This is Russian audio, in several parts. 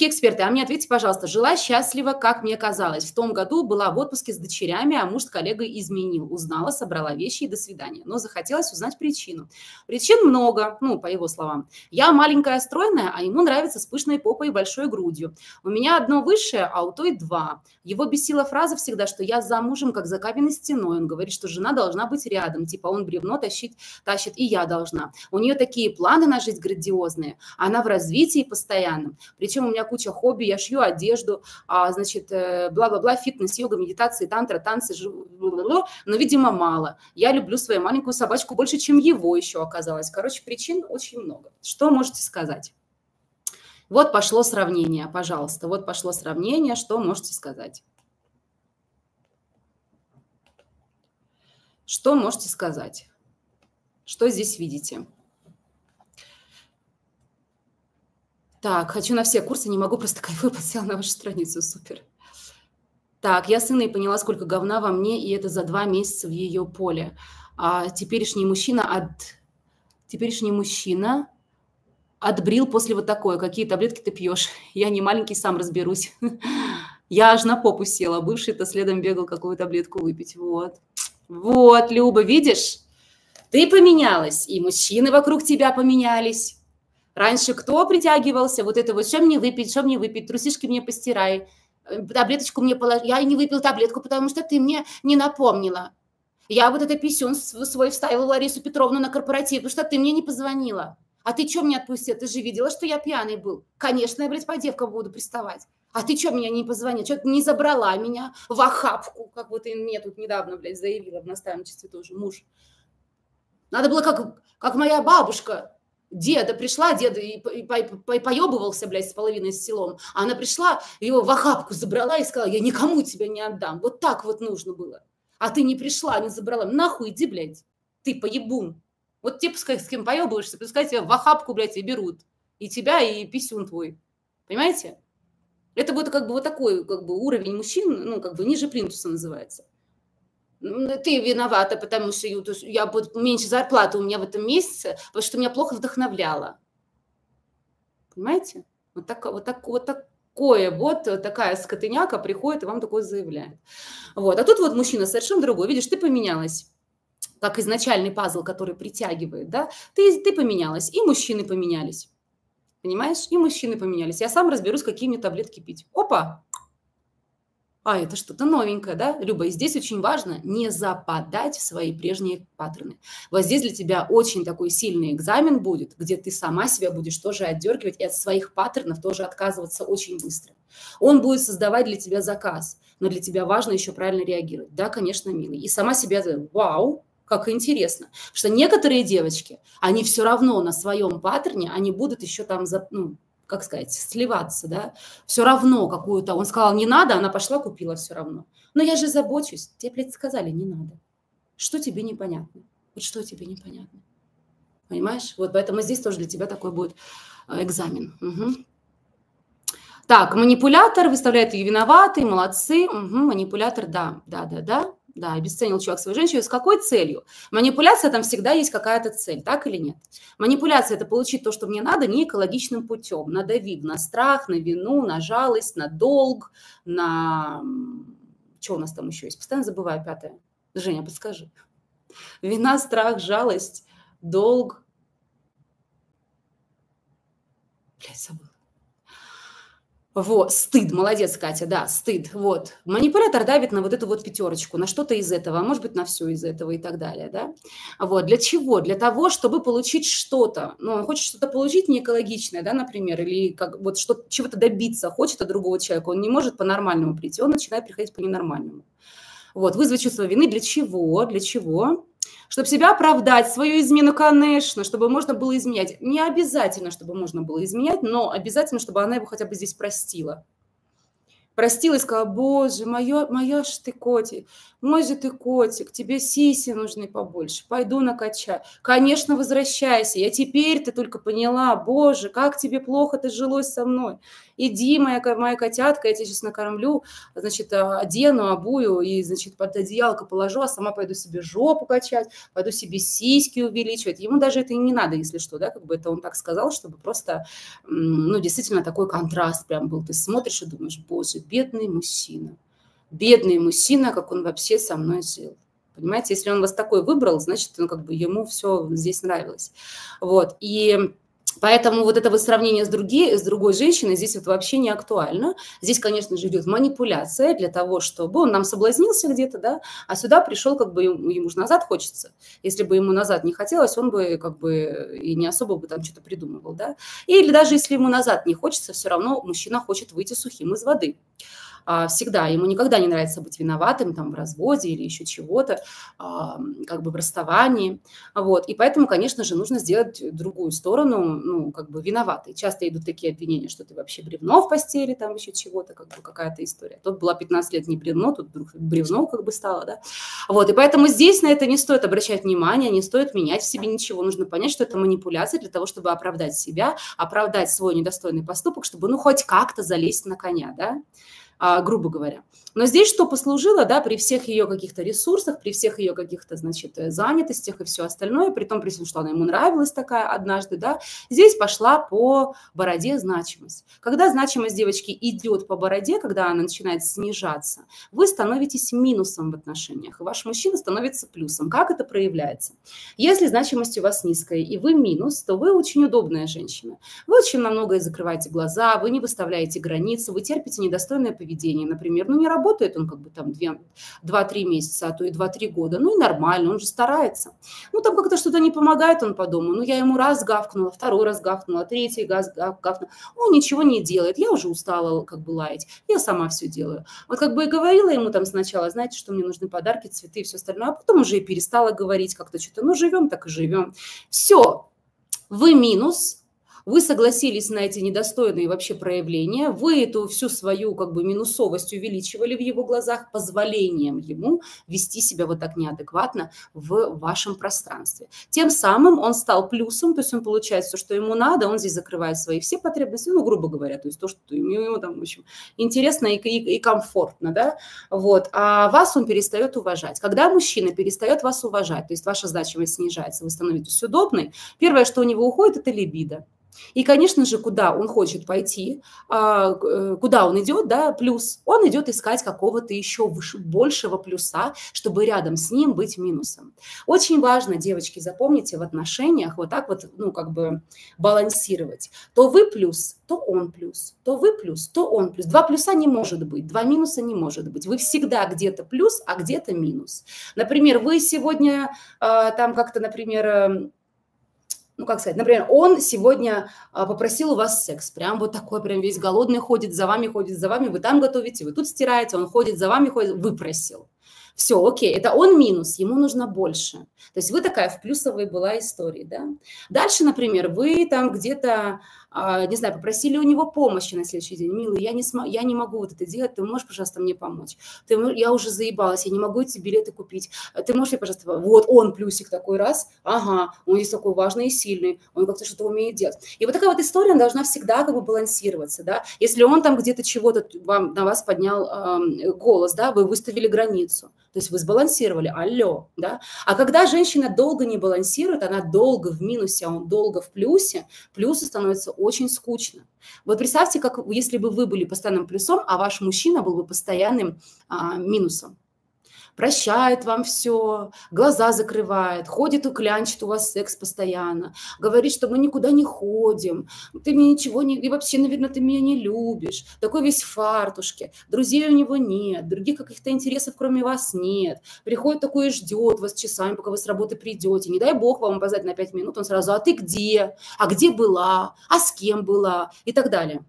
Девочки-эксперты, а мне ответьте, пожалуйста, жила счастлива, как мне казалось. В том году была в отпуске с дочерями, а муж с коллегой изменил. Узнала, собрала вещи и до свидания. Но захотелось узнать причину. Причин много, ну, по его словам. Я маленькая, стройная, а ему нравится с пышной попой и большой грудью. У меня одно высшее, а у той два. Его бесила фраза всегда, что я замужем, как за каменной стеной. Он говорит, что жена должна быть рядом. Типа он бревно тащит, тащит, и я должна. У нее такие планы на жизнь грандиозные. Она в развитии постоянном. Причем у меня куча хобби, я шью одежду, а, значит, э, бла-бла-бла, фитнес, йога, медитации, тантра, танцы, но, видимо, мало. Я люблю свою маленькую собачку больше, чем его еще оказалось. Короче, причин очень много. Что можете сказать? Вот пошло сравнение, пожалуйста. Вот пошло сравнение, что можете сказать? Что можете сказать? Что здесь видите? Так, хочу на все курсы, не могу, просто кайфую, подсела на вашу страницу, супер. Так, я сына и поняла, сколько говна во мне, и это за два месяца в ее поле. А теперешний мужчина от... Теперешний мужчина отбрил после вот такое. Какие таблетки ты пьешь? Я не маленький, сам разберусь. Я аж на попу села. Бывший-то следом бегал, какую таблетку выпить. Вот. Вот, Люба, видишь? Ты поменялась, и мужчины вокруг тебя поменялись. Раньше кто притягивался? Вот это вот, что мне выпить, что мне выпить, трусишки мне постирай, э, таблеточку мне положи. Я не выпил таблетку, потому что ты мне не напомнила. Я вот это писюн свой вставила Ларису Петровну на корпоратив, потому что ты мне не позвонила. А ты что меня отпустил? Ты же видела, что я пьяный был. Конечно, я, блядь, по девкам буду приставать. А ты что меня не позвонил? Что ты не забрала меня в охапку, как вот ты мне тут недавно, блядь, заявила в наставничестве тоже муж. Надо было как, как моя бабушка деда пришла, деда и, и, и поебывался, блядь, с половиной с селом. А она пришла, его в охапку забрала и сказала, я никому тебя не отдам. Вот так вот нужно было. А ты не пришла, не забрала. Нахуй иди, блядь. Ты поебун. Вот те, пускай с кем поебываешься, пускай тебя в охапку, блядь, и берут. И тебя, и писюн твой. Понимаете? Это вот как бы вот такой как бы уровень мужчин, ну, как бы ниже плинтуса называется. Ну, ты виновата, потому что я буду меньше зарплаты у меня в этом месяце, потому что меня плохо вдохновляло. Понимаете? Вот, так, вот, так, вот такое вот такая скотыняка приходит и вам такое заявляет. Вот. А тут вот мужчина совершенно другой. Видишь, ты поменялась как изначальный пазл, который притягивает, да, ты, ты поменялась, и мужчины поменялись. Понимаешь? И мужчины поменялись. Я сам разберусь, какие мне таблетки пить. Опа! А это что-то новенькое, да, Люба? И здесь очень важно не западать в свои прежние паттерны. Вот здесь для тебя очень такой сильный экзамен будет, где ты сама себя будешь тоже отдергивать и от своих паттернов тоже отказываться очень быстро. Он будет создавать для тебя заказ, но для тебя важно еще правильно реагировать. Да, конечно, милый. И сама себя, вау, как интересно. Потому что некоторые девочки, они все равно на своем паттерне, они будут еще там, ну, как сказать, сливаться, да, все равно какую-то, он сказал, не надо, она пошла, купила все равно. Но я же забочусь, тебе, блядь, сказали, не надо. Что тебе непонятно? Вот что тебе непонятно? Понимаешь? Вот поэтому здесь тоже для тебя такой будет э, экзамен. Угу. Так, манипулятор выставляет ее виноватой, молодцы. Угу, манипулятор, да, да, да, да. Да, обесценил человек свою женщину. С какой целью? Манипуляция там всегда есть какая-то цель, так или нет? Манипуляция – это получить то, что мне надо, не экологичным путем, надавив на страх, на вину, на жалость, на долг, на… Что у нас там еще есть? Постоянно забываю пятое. Женя, подскажи. Вина, страх, жалость, долг. Блядь, забыла. Вот, стыд, молодец, Катя, да, стыд, вот. Манипулятор давит на вот эту вот пятерочку, на что-то из этого, а может быть, на все из этого и так далее, да. Вот, для чего? Для того, чтобы получить что-то. Ну, он хочет что-то получить не экологичное, да, например, или как вот что чего-то добиться хочет от другого человека, он не может по-нормальному прийти, он начинает приходить по ненормальному. Вот, вызвать чувство вины для чего? Для чего? Чтобы себя оправдать, свою измену, конечно, чтобы можно было изменять. Не обязательно, чтобы можно было изменять, но обязательно, чтобы она его хотя бы здесь простила. Простила и сказала, боже, моё, моя ж ты котик, мой же ты котик, тебе сиси нужны побольше, пойду накачаю. Конечно, возвращайся, я теперь ты только поняла, боже, как тебе плохо ты жилось со мной. Иди, моя, моя котятка, я тебя сейчас накормлю, значит, а, одену, обую и, значит, под одеялко положу, а сама пойду себе жопу качать, пойду себе сиськи увеличивать. Ему даже это и не надо, если что, да, как бы это он так сказал, чтобы просто, ну, действительно такой контраст прям был. Ты смотришь и думаешь, боже, бедный мужчина, бедный мужчина, как он вообще со мной жил. Понимаете, если он вас такой выбрал, значит, ну, как бы ему все здесь нравилось. Вот, и Поэтому вот это вот сравнение с, другие, с другой женщиной здесь вот вообще не актуально. Здесь, конечно же, идет манипуляция для того, чтобы он нам соблазнился где-то, да, а сюда пришел, как бы ему, ему же назад хочется. Если бы ему назад не хотелось, он бы как бы и не особо бы там что-то придумывал, да. Или даже если ему назад не хочется, все равно мужчина хочет выйти сухим из воды. А, всегда. Ему никогда не нравится быть виноватым там в разводе или еще чего-то, а, как бы в расставании. Вот. И поэтому, конечно же, нужно сделать другую сторону, ну, как бы виноватой. Часто идут такие обвинения, что ты вообще бревно в постели, там еще чего-то, как бы какая-то история. Тут была 15 лет не бревно, тут вдруг бревно как бы стало, да. Вот. И поэтому здесь на это не стоит обращать внимание, не стоит менять в себе ничего. Нужно понять, что это манипуляция для того, чтобы оправдать себя, оправдать свой недостойный поступок, чтобы, ну, хоть как-то залезть на коня, да а, грубо говоря. Но здесь что послужило, да, при всех ее каких-то ресурсах, при всех ее каких-то, значит, э, занятостях и все остальное, при том, при том, что она ему нравилась такая однажды, да, здесь пошла по бороде значимость. Когда значимость девочки идет по бороде, когда она начинает снижаться, вы становитесь минусом в отношениях, ваш мужчина становится плюсом. Как это проявляется? Если значимость у вас низкая, и вы минус, то вы очень удобная женщина. Вы очень на многое закрываете глаза, вы не выставляете границы, вы терпите недостойное поведение, например, ну, не работает он как бы там 2-3 месяца, а то и 2-3 года. Ну и нормально, он же старается. Ну там как-то что-то не помогает он по дому. Ну я ему раз гавкнула, второй раз гавкнула, третий раз гавкнула. Он ничего не делает. Я уже устала как бы лаять. Я сама все делаю. Вот как бы и говорила ему там сначала, знаете, что мне нужны подарки, цветы и все остальное. А потом уже и перестала говорить как-то что-то. Ну живем так и живем. Все. Вы минус, вы согласились на эти недостойные вообще проявления, вы эту всю свою как бы минусовость увеличивали в его глазах позволением ему вести себя вот так неадекватно в вашем пространстве. Тем самым он стал плюсом, то есть он получает все, что ему надо, он здесь закрывает свои все потребности, ну, грубо говоря, то есть то, что ему там, в общем, интересно и, и, и комфортно, да, вот, а вас он перестает уважать. Когда мужчина перестает вас уважать, то есть ваша значимость снижается, вы становитесь удобной, первое, что у него уходит, это либидо. И, конечно же, куда он хочет пойти, а, э, куда он идет, да, плюс, он идет искать какого-то еще большего плюса, чтобы рядом с ним быть минусом. Очень важно, девочки, запомните, в отношениях вот так вот, ну, как бы балансировать. То вы плюс, то он плюс, то вы плюс, то он плюс. Два плюса не может быть, два минуса не может быть. Вы всегда где-то плюс, а где-то минус. Например, вы сегодня а, там как-то, например, эм, ну, как сказать, например, он сегодня а, попросил у вас секс, прям вот такой, прям весь голодный ходит, за вами ходит, за вами, вы там готовите, вы тут стираете, он ходит за вами, ходит, выпросил. Все, окей, это он минус, ему нужно больше. То есть вы такая в плюсовой была истории, да. Дальше, например, вы там где-то а, не знаю, попросили у него помощи на следующий день. Милый, я не, см- я не могу вот это делать, ты можешь, пожалуйста, мне помочь? Ты, я уже заебалась, я не могу эти билеты купить. Ты можешь мне, пожалуйста, вот он плюсик такой раз, ага, он есть такой важный и сильный, он как-то что-то умеет делать. И вот такая вот история должна всегда как бы балансироваться, да. Если он там где-то чего-то вам, на вас поднял э, голос, да, вы выставили границу, то есть вы сбалансировали, алло, да. А когда женщина долго не балансирует, она долго в минусе, а он долго в плюсе, плюсы становятся очень скучно. Вот представьте, как если бы вы были постоянным плюсом, а ваш мужчина был бы постоянным а, минусом прощает вам все, глаза закрывает, ходит и клянчит у вас секс постоянно, говорит, что мы никуда не ходим, ты мне ничего не... И вообще, наверное, ты меня не любишь. Такой весь в фартушке. Друзей у него нет, других каких-то интересов кроме вас нет. Приходит такой и ждет вас часами, пока вы с работы придете. Не дай бог вам позвать на пять минут, он сразу, а ты где? А где была? А с кем была? И так далее.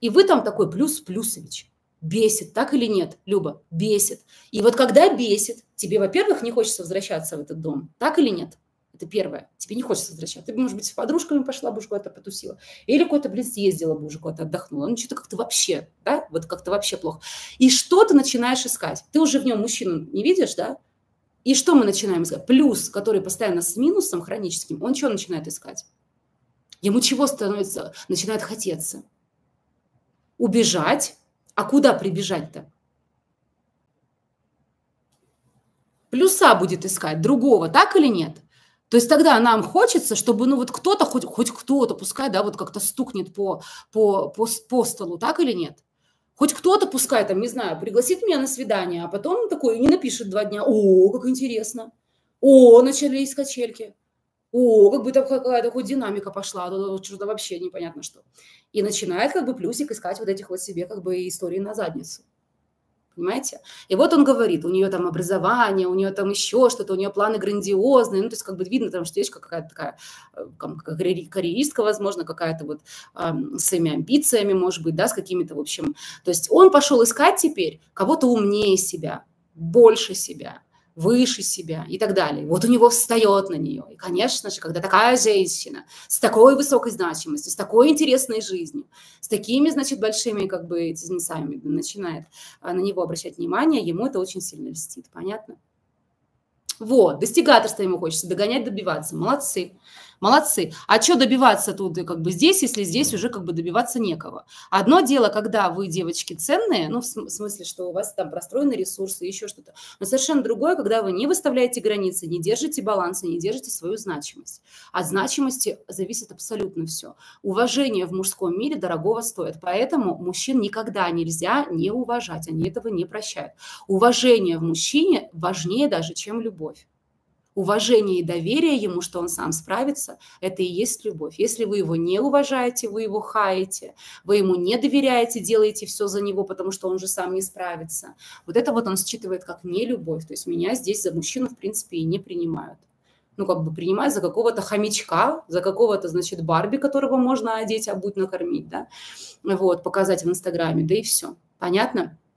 И вы там такой плюс-плюсович. Бесит, так или нет, Люба? Бесит. И вот когда бесит, тебе, во-первых, не хочется возвращаться в этот дом, так или нет? Это первое. Тебе не хочется возвращаться. Ты, может быть, с подружками пошла бы уже куда-то потусила. Или куда-то, блин, съездила бы уже куда-то отдохнула. Ну, что-то как-то вообще, да? Вот как-то вообще плохо. И что ты начинаешь искать? Ты уже в нем мужчину не видишь, да? И что мы начинаем искать? Плюс, который постоянно с минусом хроническим, он что начинает искать? Ему чего становится? Начинает хотеться убежать. А куда прибежать-то? Плюса будет искать, другого, так или нет? То есть тогда нам хочется, чтобы, ну, вот кто-то, хоть, хоть кто-то, пускай, да, вот как-то стукнет по, по, по, по столу, так или нет? Хоть кто-то, пускай, там, не знаю, пригласит меня на свидание, а потом такой не напишет два дня, о, как интересно, о, начались качельки, о, как бы там какая-то хоть динамика пошла, а что-то вообще непонятно что. И начинает как бы плюсик искать вот этих вот себе как бы истории на задницу понимаете? И вот он говорит, у нее там образование, у нее там еще что-то, у нее планы грандиозные, ну, то есть как бы видно, там, что девочка какая-то такая, э, как карьеристка, возможно, какая-то вот э, с своими амбициями, может быть, да, с какими-то, в общем, то есть он пошел искать теперь кого-то умнее себя, больше себя, выше себя и так далее. Вот у него встает на нее. И, конечно же, когда такая женщина с такой высокой значимостью, с такой интересной жизнью, с такими, значит, большими как бы бизнесами начинает а, на него обращать внимание, ему это очень сильно льстит. Понятно? Вот, достигаторство ему хочется, догонять, добиваться. Молодцы. Молодцы. А что добиваться тут как бы здесь, если здесь уже как бы добиваться некого? Одно дело, когда вы, девочки, ценные, ну, в смысле, что у вас там простроены ресурсы, еще что-то. Но совершенно другое, когда вы не выставляете границы, не держите баланса, не держите свою значимость. От значимости зависит абсолютно все. Уважение в мужском мире дорогого стоит. Поэтому мужчин никогда нельзя не уважать. Они этого не прощают. Уважение в мужчине важнее даже, чем любовь уважение и доверие ему, что он сам справится, это и есть любовь. Если вы его не уважаете, вы его хаете, вы ему не доверяете, делаете все за него, потому что он же сам не справится. Вот это вот он считывает как не любовь. То есть меня здесь за мужчину, в принципе, и не принимают. Ну, как бы принимают за какого-то хомячка, за какого-то, значит, Барби, которого можно одеть, а будь накормить, да, вот, показать в Инстаграме, да и все. Понятно?